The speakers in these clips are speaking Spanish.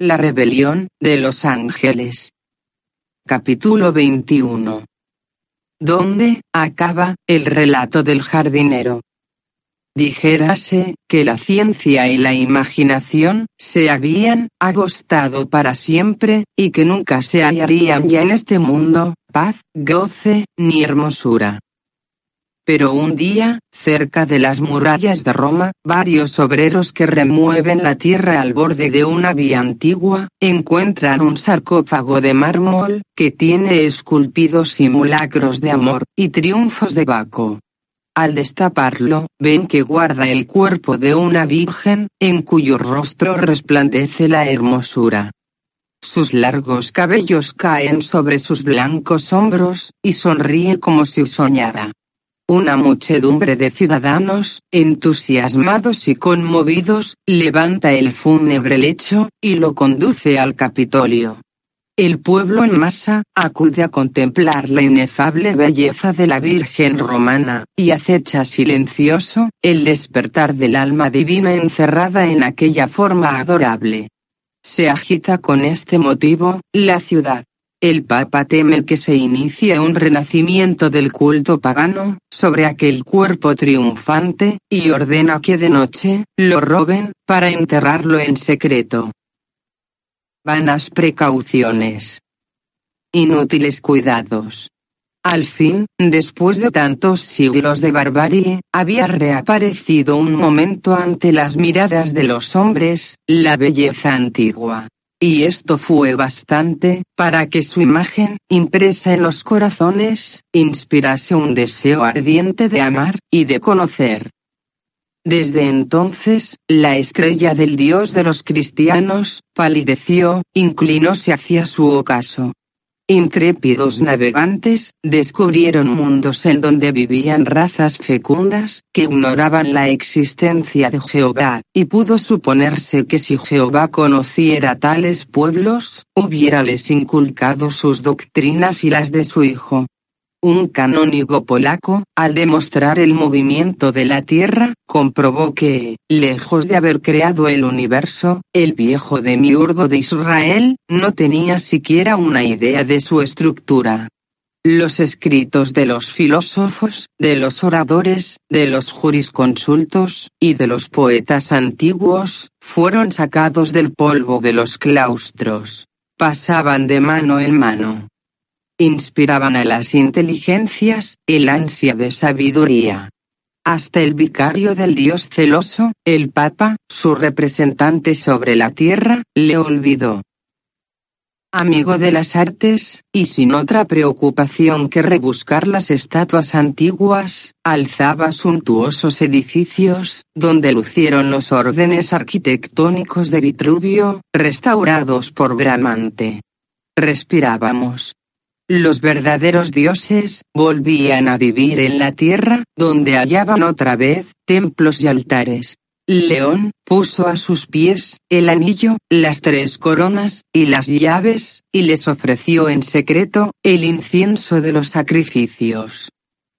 La rebelión de los ángeles. Capítulo 21. ¿Dónde acaba el relato del jardinero? Dijérase que la ciencia y la imaginación se habían agostado para siempre, y que nunca se hallarían ya en este mundo paz, goce, ni hermosura. Pero un día, cerca de las murallas de Roma, varios obreros que remueven la tierra al borde de una vía antigua, encuentran un sarcófago de mármol, que tiene esculpidos simulacros de amor, y triunfos de Baco. Al destaparlo, ven que guarda el cuerpo de una virgen, en cuyo rostro resplandece la hermosura. Sus largos cabellos caen sobre sus blancos hombros, y sonríe como si soñara. Una muchedumbre de ciudadanos, entusiasmados y conmovidos, levanta el fúnebre lecho, y lo conduce al Capitolio. El pueblo en masa, acude a contemplar la inefable belleza de la Virgen romana, y acecha silencioso, el despertar del alma divina encerrada en aquella forma adorable. Se agita con este motivo, la ciudad. El Papa teme que se inicie un renacimiento del culto pagano, sobre aquel cuerpo triunfante, y ordena que de noche, lo roben, para enterrarlo en secreto. Vanas precauciones. Inútiles cuidados. Al fin, después de tantos siglos de barbarie, había reaparecido un momento ante las miradas de los hombres, la belleza antigua. Y esto fue bastante, para que su imagen, impresa en los corazones, inspirase un deseo ardiente de amar, y de conocer. Desde entonces, la estrella del Dios de los cristianos, palideció, inclinóse hacia su ocaso. Intrépidos navegantes, descubrieron mundos en donde vivían razas fecundas, que ignoraban la existencia de Jehová, y pudo suponerse que si Jehová conociera tales pueblos, hubiérales inculcado sus doctrinas y las de su Hijo. Un canónigo polaco, al demostrar el movimiento de la Tierra, comprobó que, lejos de haber creado el universo, el viejo demiurgo de Israel, no tenía siquiera una idea de su estructura. Los escritos de los filósofos, de los oradores, de los jurisconsultos, y de los poetas antiguos, fueron sacados del polvo de los claustros. Pasaban de mano en mano inspiraban a las inteligencias, el ansia de sabiduría. Hasta el vicario del Dios celoso, el Papa, su representante sobre la tierra, le olvidó. Amigo de las artes, y sin otra preocupación que rebuscar las estatuas antiguas, alzaba suntuosos edificios, donde lucieron los órdenes arquitectónicos de Vitruvio, restaurados por Bramante. Respirábamos, los verdaderos dioses volvían a vivir en la tierra, donde hallaban otra vez templos y altares. León puso a sus pies el anillo, las tres coronas, y las llaves, y les ofreció en secreto el incienso de los sacrificios.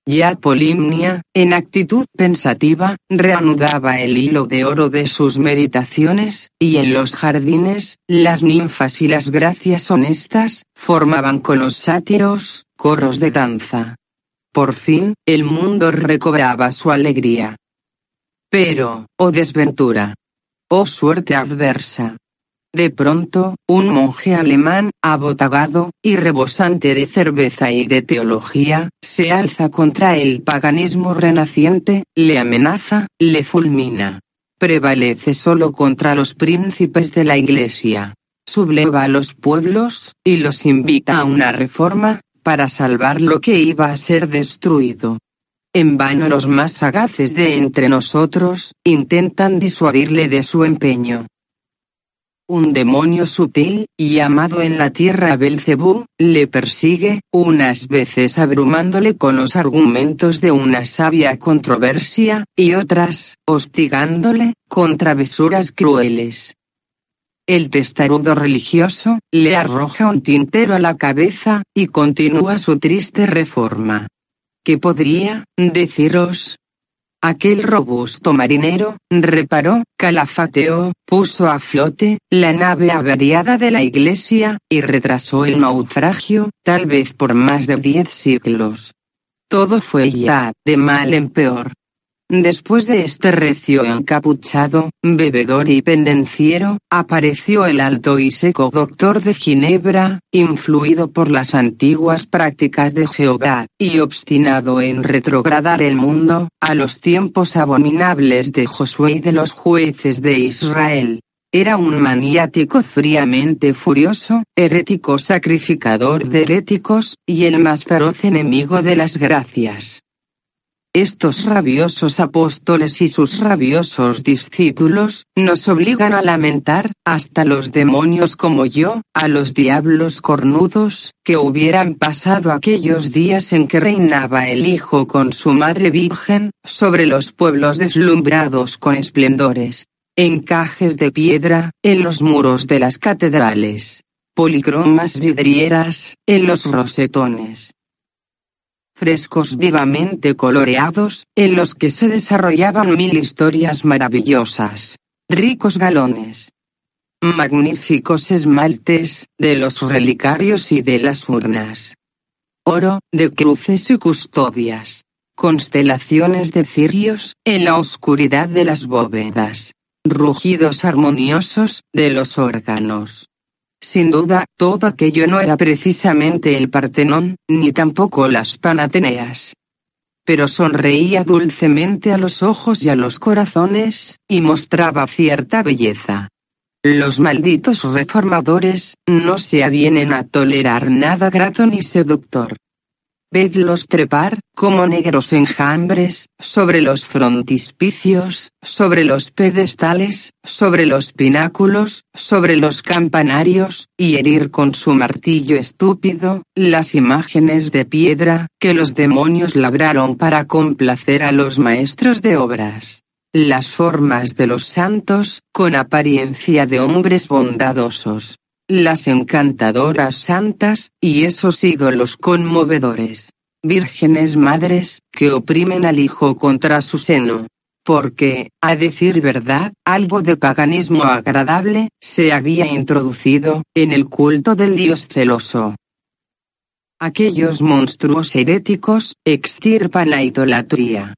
Ya Polimnia, en actitud pensativa, reanudaba el hilo de oro de sus meditaciones, y en los jardines, las ninfas y las gracias honestas, formaban con los sátiros, coros de danza. Por fin, el mundo recobraba su alegría. Pero, oh desventura. Oh suerte adversa. De pronto, un monje alemán, abotagado, y rebosante de cerveza y de teología, se alza contra el paganismo renaciente, le amenaza, le fulmina. Prevalece solo contra los príncipes de la Iglesia. Subleva a los pueblos, y los invita a una reforma, para salvar lo que iba a ser destruido. En vano los más sagaces de entre nosotros, intentan disuadirle de su empeño. Un demonio sutil, llamado en la tierra Belcebú, le persigue, unas veces abrumándole con los argumentos de una sabia controversia, y otras, hostigándole, con travesuras crueles. El testarudo religioso, le arroja un tintero a la cabeza, y continúa su triste reforma. ¿Qué podría, deciros? Aquel robusto marinero, reparó, calafateó, puso a flote, la nave averiada de la iglesia, y retrasó el naufragio, tal vez por más de diez siglos. Todo fue ya, de mal en peor. Después de este recio encapuchado, bebedor y pendenciero, apareció el alto y seco doctor de Ginebra, influido por las antiguas prácticas de Jehová, y obstinado en retrogradar el mundo, a los tiempos abominables de Josué y de los jueces de Israel. Era un maniático fríamente furioso, herético sacrificador de heréticos, y el más feroz enemigo de las gracias. Estos rabiosos apóstoles y sus rabiosos discípulos, nos obligan a lamentar, hasta los demonios como yo, a los diablos cornudos, que hubieran pasado aquellos días en que reinaba el Hijo con su Madre Virgen, sobre los pueblos deslumbrados con esplendores, encajes de piedra, en los muros de las catedrales, policromas vidrieras, en los rosetones, frescos vivamente coloreados, en los que se desarrollaban mil historias maravillosas, ricos galones, magníficos esmaltes, de los relicarios y de las urnas, oro, de cruces y custodias, constelaciones de cirios, en la oscuridad de las bóvedas, rugidos armoniosos, de los órganos, sin duda, todo aquello no era precisamente el Partenón, ni tampoco las Panateneas. Pero sonreía dulcemente a los ojos y a los corazones, y mostraba cierta belleza. Los malditos reformadores, no se avienen a tolerar nada grato ni seductor. Vedlos trepar, como negros enjambres, sobre los frontispicios, sobre los pedestales, sobre los pináculos, sobre los campanarios, y herir con su martillo estúpido, las imágenes de piedra, que los demonios labraron para complacer a los maestros de obras. Las formas de los santos, con apariencia de hombres bondadosos, las encantadoras santas, y esos ídolos conmovedores, vírgenes madres, que oprimen al Hijo contra su seno. Porque, a decir verdad, algo de paganismo agradable, se había introducido, en el culto del Dios celoso. Aquellos monstruos heréticos, extirpan la idolatría,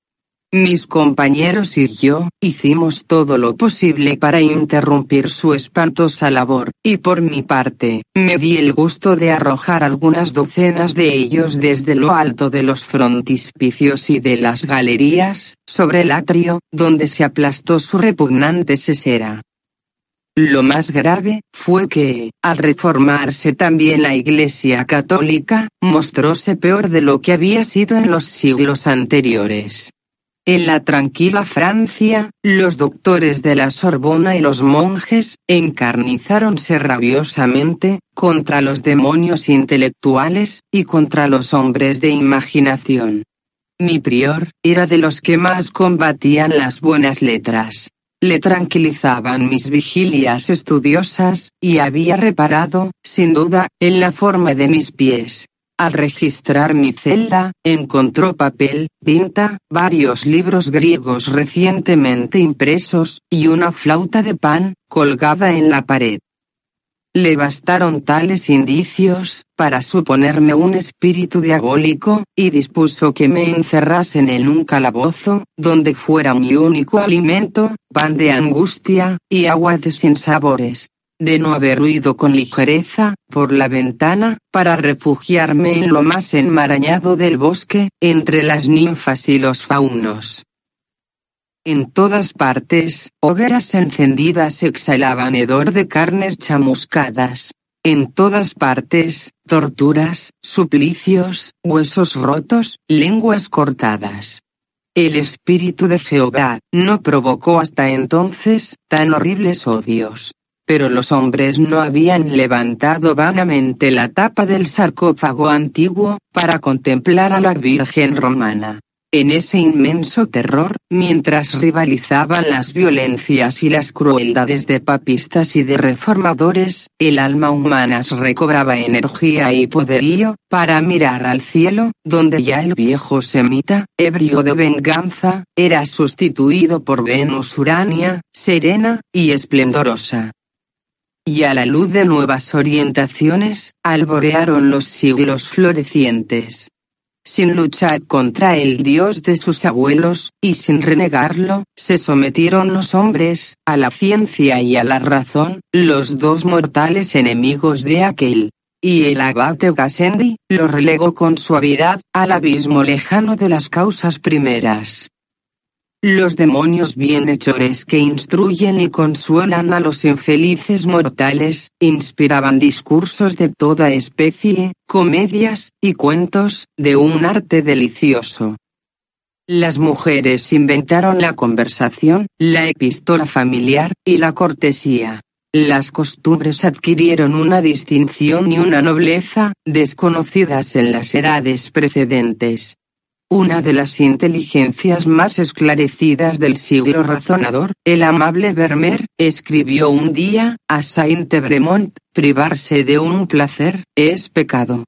mis compañeros y yo, hicimos todo lo posible para interrumpir su espantosa labor, y por mi parte, me di el gusto de arrojar algunas docenas de ellos desde lo alto de los frontispicios y de las galerías, sobre el atrio, donde se aplastó su repugnante sesera. Lo más grave, fue que, al reformarse también la Iglesia católica, mostróse peor de lo que había sido en los siglos anteriores. En la tranquila Francia, los doctores de la Sorbona y los monjes, encarnizáronse rabiosamente, contra los demonios intelectuales, y contra los hombres de imaginación. Mi prior, era de los que más combatían las buenas letras. Le tranquilizaban mis vigilias estudiosas, y había reparado, sin duda, en la forma de mis pies, al registrar mi celda, encontró papel, tinta, varios libros griegos recientemente impresos, y una flauta de pan, colgada en la pared. Le bastaron tales indicios, para suponerme un espíritu diabólico, y dispuso que me encerrasen en un calabozo, donde fuera mi único alimento, pan de angustia, y agua de sinsabores de no haber huido con ligereza, por la ventana, para refugiarme en lo más enmarañado del bosque, entre las ninfas y los faunos. En todas partes, hogueras encendidas exhalaban hedor de carnes chamuscadas. En todas partes, torturas, suplicios, huesos rotos, lenguas cortadas. El Espíritu de Jehová no provocó hasta entonces tan horribles odios pero los hombres no habían levantado vanamente la tapa del sarcófago antiguo, para contemplar a la Virgen romana. En ese inmenso terror, mientras rivalizaban las violencias y las crueldades de papistas y de reformadores, el alma humana recobraba energía y poderío, para mirar al cielo, donde ya el viejo semita, ebrio de venganza, era sustituido por Venus Urania, serena y esplendorosa y a la luz de nuevas orientaciones, alborearon los siglos florecientes sin luchar contra el Dios de sus abuelos, y sin renegarlo, se sometieron los hombres, a la ciencia y a la razón, los dos mortales enemigos de aquel. Y el abate Gassendi, lo relegó con suavidad, al abismo lejano de las causas primeras. Los demonios bienhechores que instruyen y consuelan a los infelices mortales, inspiraban discursos de toda especie, comedias, y cuentos, de un arte delicioso. Las mujeres inventaron la conversación, la epístola familiar, y la cortesía. Las costumbres adquirieron una distinción y una nobleza, desconocidas en las edades precedentes. Una de las inteligencias más esclarecidas del siglo razonador, el amable Vermeer, escribió un día, a Saint-Evremont, privarse de un placer, es pecado.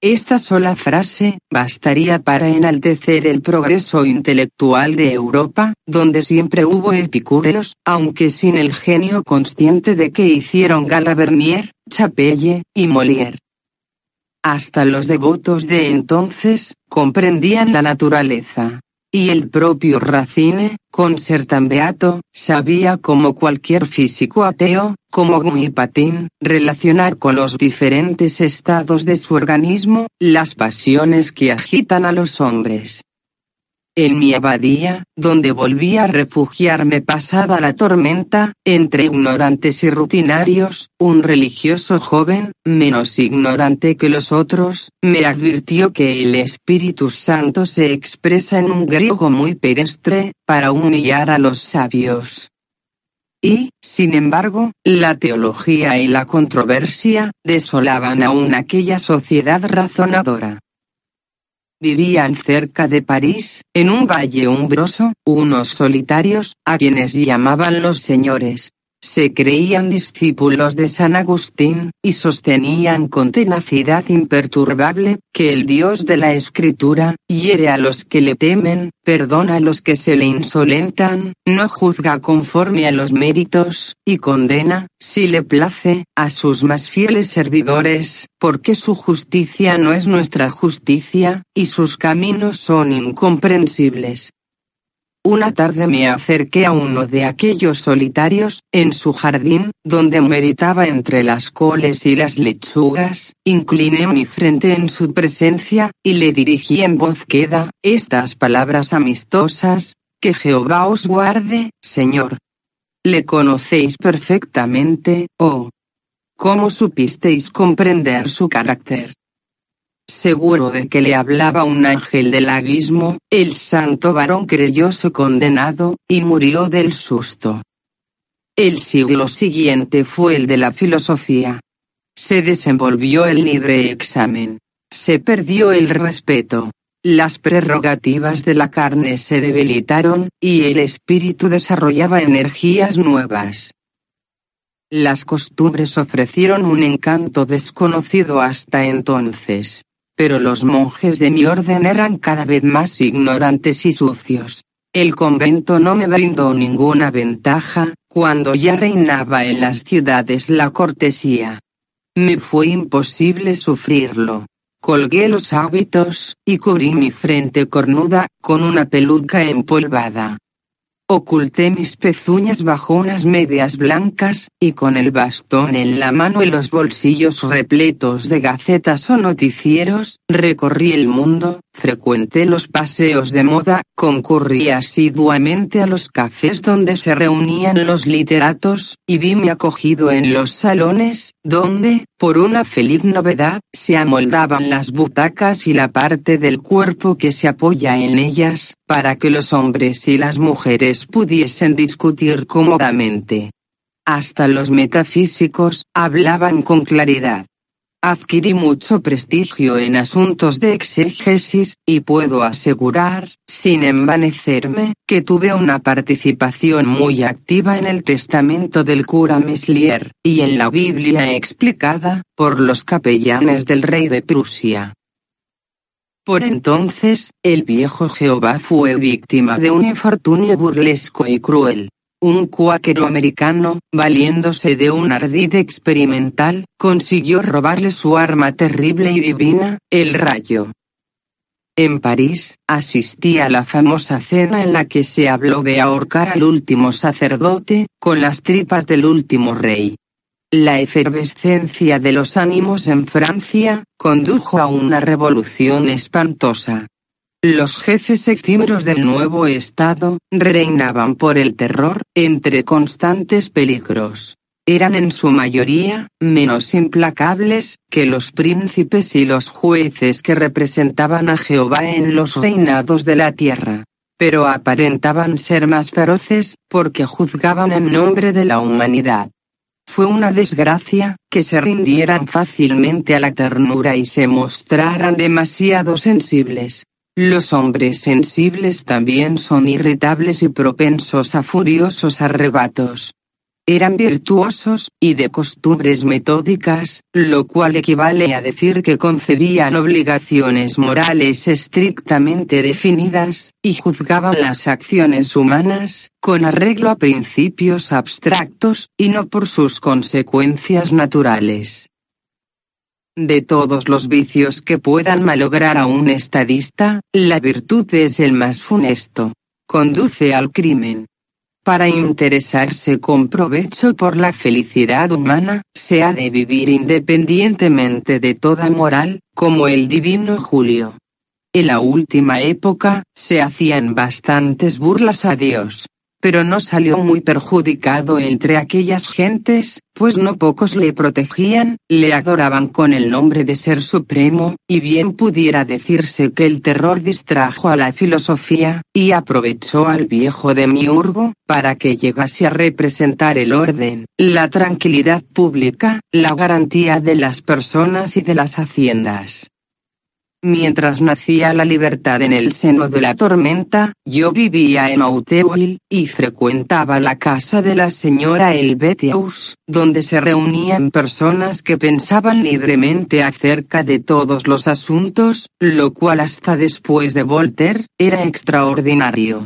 Esta sola frase, bastaría para enaltecer el progreso intelectual de Europa, donde siempre hubo epicúreos, aunque sin el genio consciente de que hicieron gala Vermeer, Chapelle, y Molière. Hasta los devotos de entonces, comprendían la naturaleza. Y el propio Racine, con ser tan beato, sabía como cualquier físico ateo, como Guipatín, relacionar con los diferentes estados de su organismo, las pasiones que agitan a los hombres. En mi abadía, donde volví a refugiarme pasada la tormenta, entre ignorantes y rutinarios, un religioso joven, menos ignorante que los otros, me advirtió que el Espíritu Santo se expresa en un griego muy pedestre, para humillar a los sabios. Y, sin embargo, la teología y la controversia, desolaban aún aquella sociedad razonadora. Vivían cerca de París, en un valle umbroso, unos solitarios, a quienes llamaban los señores. Se creían discípulos de San Agustín, y sostenían con tenacidad imperturbable, que el Dios de la Escritura, hiere a los que le temen, perdona a los que se le insolentan, no juzga conforme a los méritos, y condena, si le place, a sus más fieles servidores, porque su justicia no es nuestra justicia, y sus caminos son incomprensibles. Una tarde me acerqué a uno de aquellos solitarios, en su jardín, donde meditaba entre las coles y las lechugas, incliné mi frente en su presencia, y le dirigí en voz queda, estas palabras amistosas, que Jehová os guarde, Señor. Le conocéis perfectamente, oh. ¿Cómo supisteis comprender su carácter? Seguro de que le hablaba un ángel del abismo, el santo varón creyóse condenado, y murió del susto. El siglo siguiente fue el de la filosofía. Se desenvolvió el libre examen. Se perdió el respeto. Las prerrogativas de la carne se debilitaron, y el espíritu desarrollaba energías nuevas. Las costumbres ofrecieron un encanto desconocido hasta entonces pero los monjes de mi orden eran cada vez más ignorantes y sucios. El convento no me brindó ninguna ventaja, cuando ya reinaba en las ciudades la cortesía. Me fue imposible sufrirlo. Colgué los hábitos, y cubrí mi frente cornuda, con una peluca empolvada. Oculté mis pezuñas bajo unas medias blancas, y con el bastón en la mano y los bolsillos repletos de gacetas o noticieros, recorrí el mundo, frecuenté los paseos de moda, concurrí asiduamente a los cafés donde se reunían los literatos, y vime acogido en los salones, donde, por una feliz novedad, se amoldaban las butacas y la parte del cuerpo que se apoya en ellas, para que los hombres y las mujeres pudiesen discutir cómodamente. Hasta los metafísicos hablaban con claridad. Adquirí mucho prestigio en asuntos de exégesis, y puedo asegurar, sin envanecerme, que tuve una participación muy activa en el testamento del cura Meslier, y en la Biblia explicada, por los capellanes del rey de Prusia. Por entonces, el viejo Jehová fue víctima de un infortunio burlesco y cruel. Un cuáquero americano, valiéndose de un ardid experimental, consiguió robarle su arma terrible y divina, el rayo. En París, asistí a la famosa cena en la que se habló de ahorcar al último sacerdote, con las tripas del último rey. La efervescencia de los ánimos en Francia, condujo a una revolución espantosa. Los jefes efímeros del nuevo Estado, reinaban por el terror, entre constantes peligros. Eran en su mayoría, menos implacables, que los príncipes y los jueces que representaban a Jehová en los reinados de la tierra. Pero aparentaban ser más feroces, porque juzgaban en nombre de la humanidad. Fue una desgracia, que se rindieran fácilmente a la ternura y se mostraran demasiado sensibles. Los hombres sensibles también son irritables y propensos a furiosos arrebatos. Eran virtuosos, y de costumbres metódicas, lo cual equivale a decir que concebían obligaciones morales estrictamente definidas, y juzgaban las acciones humanas, con arreglo a principios abstractos, y no por sus consecuencias naturales. De todos los vicios que puedan malograr a un estadista, la virtud es el más funesto. Conduce al crimen. Para interesarse con provecho por la felicidad humana, se ha de vivir independientemente de toda moral, como el divino Julio. En la última época, se hacían bastantes burlas a Dios pero no salió muy perjudicado entre aquellas gentes, pues no pocos le protegían, le adoraban con el nombre de ser supremo, y bien pudiera decirse que el terror distrajo a la filosofía, y aprovechó al viejo demiurgo, para que llegase a representar el orden, la tranquilidad pública, la garantía de las personas y de las haciendas. Mientras nacía la libertad en el seno de la tormenta, yo vivía en Auteuil, y frecuentaba la casa de la señora Elbetius, donde se reunían personas que pensaban libremente acerca de todos los asuntos, lo cual hasta después de Voltaire, era extraordinario.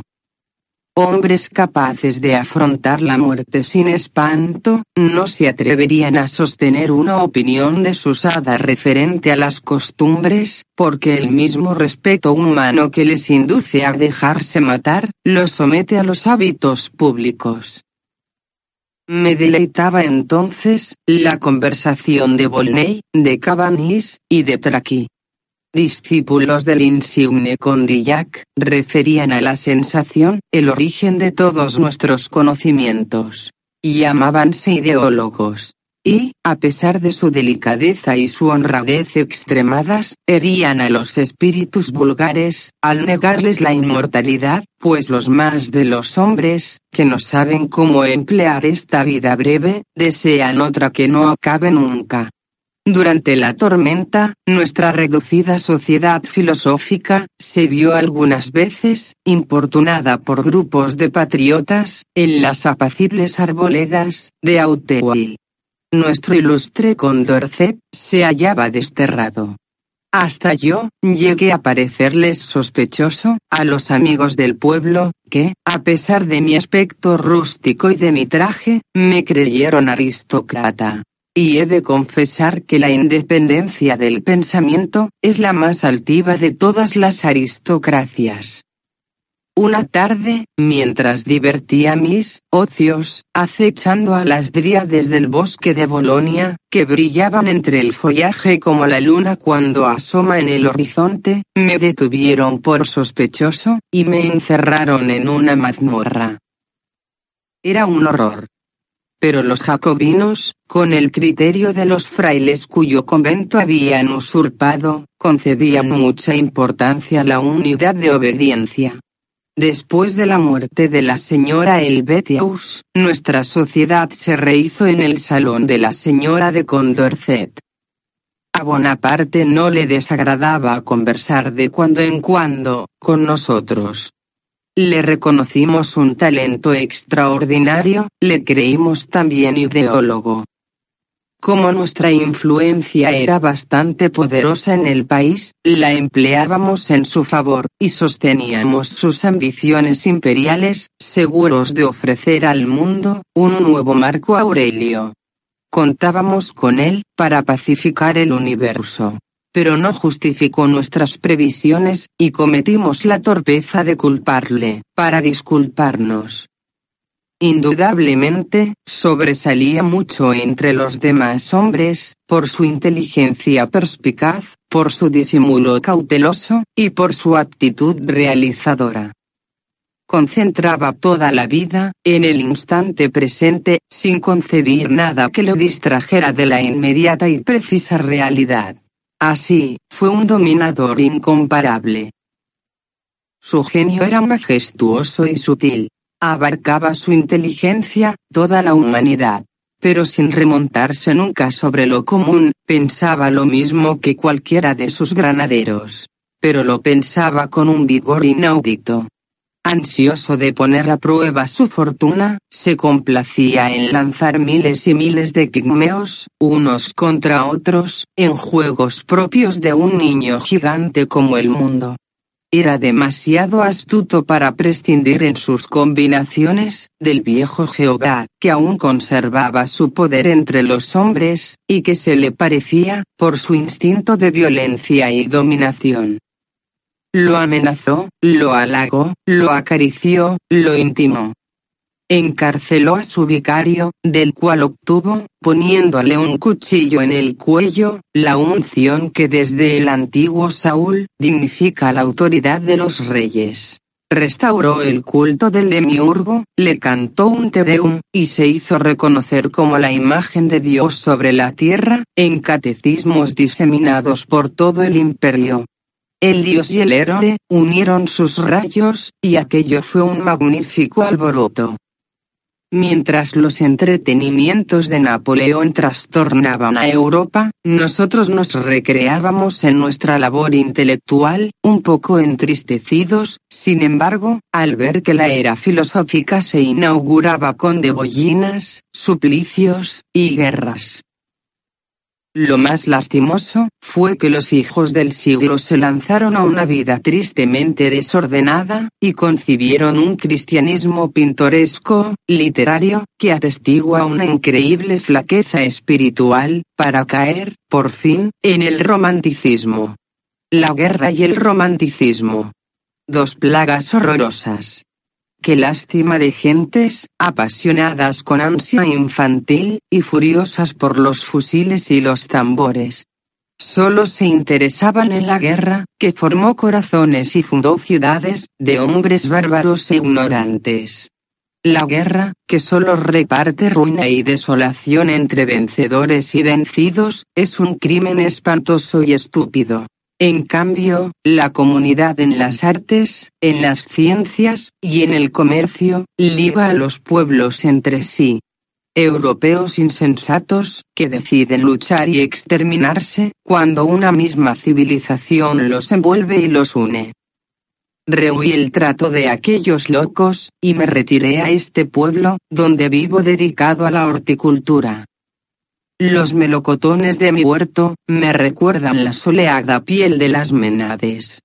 Hombres capaces de afrontar la muerte sin espanto, no se atreverían a sostener una opinión desusada referente a las costumbres, porque el mismo respeto humano que les induce a dejarse matar, los somete a los hábitos públicos. Me deleitaba entonces, la conversación de Volney, de Cabanis, y de Traqui discípulos del insigne Condillac, referían a la sensación, el origen de todos nuestros conocimientos. Llamábanse ideólogos. Y, a pesar de su delicadeza y su honradez extremadas, herían a los espíritus vulgares, al negarles la inmortalidad, pues los más de los hombres, que no saben cómo emplear esta vida breve, desean otra que no acabe nunca. Durante la tormenta, nuestra reducida sociedad filosófica, se vio algunas veces, importunada por grupos de patriotas, en las apacibles arboledas, de Auteuil. Nuestro ilustre Condorcet, se hallaba desterrado. Hasta yo, llegué a parecerles sospechoso, a los amigos del pueblo, que, a pesar de mi aspecto rústico y de mi traje, me creyeron aristócrata. Y he de confesar que la independencia del pensamiento, es la más altiva de todas las aristocracias. Una tarde, mientras divertía mis ocios, acechando a las dríades del bosque de Bolonia, que brillaban entre el follaje como la luna cuando asoma en el horizonte, me detuvieron por sospechoso, y me encerraron en una mazmorra. Era un horror pero los jacobinos, con el criterio de los frailes cuyo convento habían usurpado, concedían mucha importancia a la unidad de obediencia. Después de la muerte de la señora Elbetius, nuestra sociedad se rehizo en el salón de la señora de Condorcet. A Bonaparte no le desagradaba conversar de cuando en cuando, con nosotros. Le reconocimos un talento extraordinario, le creímos también ideólogo. Como nuestra influencia era bastante poderosa en el país, la empleábamos en su favor, y sosteníamos sus ambiciones imperiales, seguros de ofrecer al mundo, un nuevo Marco Aurelio. Contábamos con él, para pacificar el universo. Pero no justificó nuestras previsiones, y cometimos la torpeza de culparle, para disculparnos. Indudablemente, sobresalía mucho entre los demás hombres, por su inteligencia perspicaz, por su disimulo cauteloso, y por su actitud realizadora. Concentraba toda la vida, en el instante presente, sin concebir nada que lo distrajera de la inmediata y precisa realidad. Así, fue un dominador incomparable. Su genio era majestuoso y sutil, abarcaba su inteligencia, toda la humanidad. Pero sin remontarse nunca sobre lo común, pensaba lo mismo que cualquiera de sus granaderos. Pero lo pensaba con un vigor inaudito. Ansioso de poner a prueba su fortuna, se complacía en lanzar miles y miles de pigmeos, unos contra otros, en juegos propios de un niño gigante como el mundo. Era demasiado astuto para prescindir en sus combinaciones, del viejo Jehová, que aún conservaba su poder entre los hombres, y que se le parecía, por su instinto de violencia y dominación. Lo amenazó, lo halagó, lo acarició, lo intimó encarceló a su vicario, del cual obtuvo, poniéndole un cuchillo en el cuello, la unción que desde el antiguo Saúl, dignifica la autoridad de los reyes. Restauró el culto del demiurgo, le cantó un Te Deum, y se hizo reconocer como la imagen de Dios sobre la tierra, en catecismos diseminados por todo el imperio. El dios y el héroe, unieron sus rayos, y aquello fue un magnífico alboroto. Mientras los entretenimientos de Napoleón trastornaban a Europa, nosotros nos recreábamos en nuestra labor intelectual, un poco entristecidos, sin embargo, al ver que la era filosófica se inauguraba con degollinas, suplicios, y guerras. Lo más lastimoso, fue que los hijos del siglo se lanzaron a una vida tristemente desordenada, y concibieron un cristianismo pintoresco, literario, que atestigua una increíble flaqueza espiritual, para caer, por fin, en el romanticismo. La guerra y el romanticismo. Dos plagas horrorosas. Qué lástima de gentes, apasionadas con ansia infantil, y furiosas por los fusiles y los tambores. Solo se interesaban en la guerra, que formó corazones y fundó ciudades, de hombres bárbaros e ignorantes. La guerra, que solo reparte ruina y desolación entre vencedores y vencidos, es un crimen espantoso y estúpido. En cambio, la comunidad en las artes, en las ciencias, y en el comercio, liga a los pueblos entre sí. Europeos insensatos, que deciden luchar y exterminarse, cuando una misma civilización los envuelve y los une. Rehuí el trato de aquellos locos, y me retiré a este pueblo, donde vivo dedicado a la horticultura. Los melocotones de mi huerto, me recuerdan la soleada piel de las menades.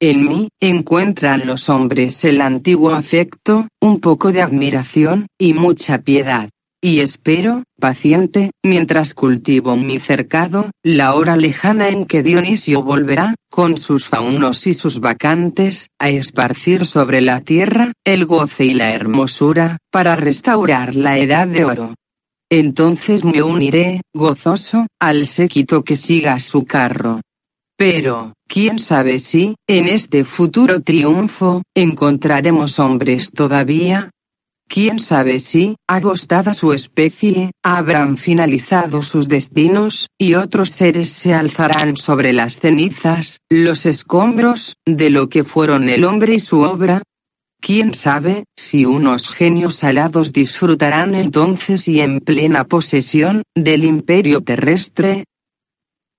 En mí, encuentran los hombres el antiguo afecto, un poco de admiración, y mucha piedad. Y espero, paciente, mientras cultivo mi cercado, la hora lejana en que Dionisio volverá, con sus faunos y sus vacantes, a esparcir sobre la tierra, el goce y la hermosura, para restaurar la edad de oro. Entonces me uniré, gozoso, al séquito que siga su carro. Pero, quién sabe si, en este futuro triunfo, encontraremos hombres todavía. Quién sabe si, agostada su especie, habrán finalizado sus destinos, y otros seres se alzarán sobre las cenizas, los escombros, de lo que fueron el hombre y su obra, Quién sabe, si unos genios alados disfrutarán entonces y en plena posesión, del imperio terrestre.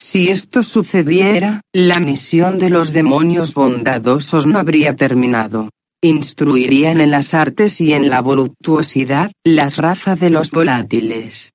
Si esto sucediera, la misión de los demonios bondadosos no habría terminado. Instruirían en las artes y en la voluptuosidad, las razas de los volátiles.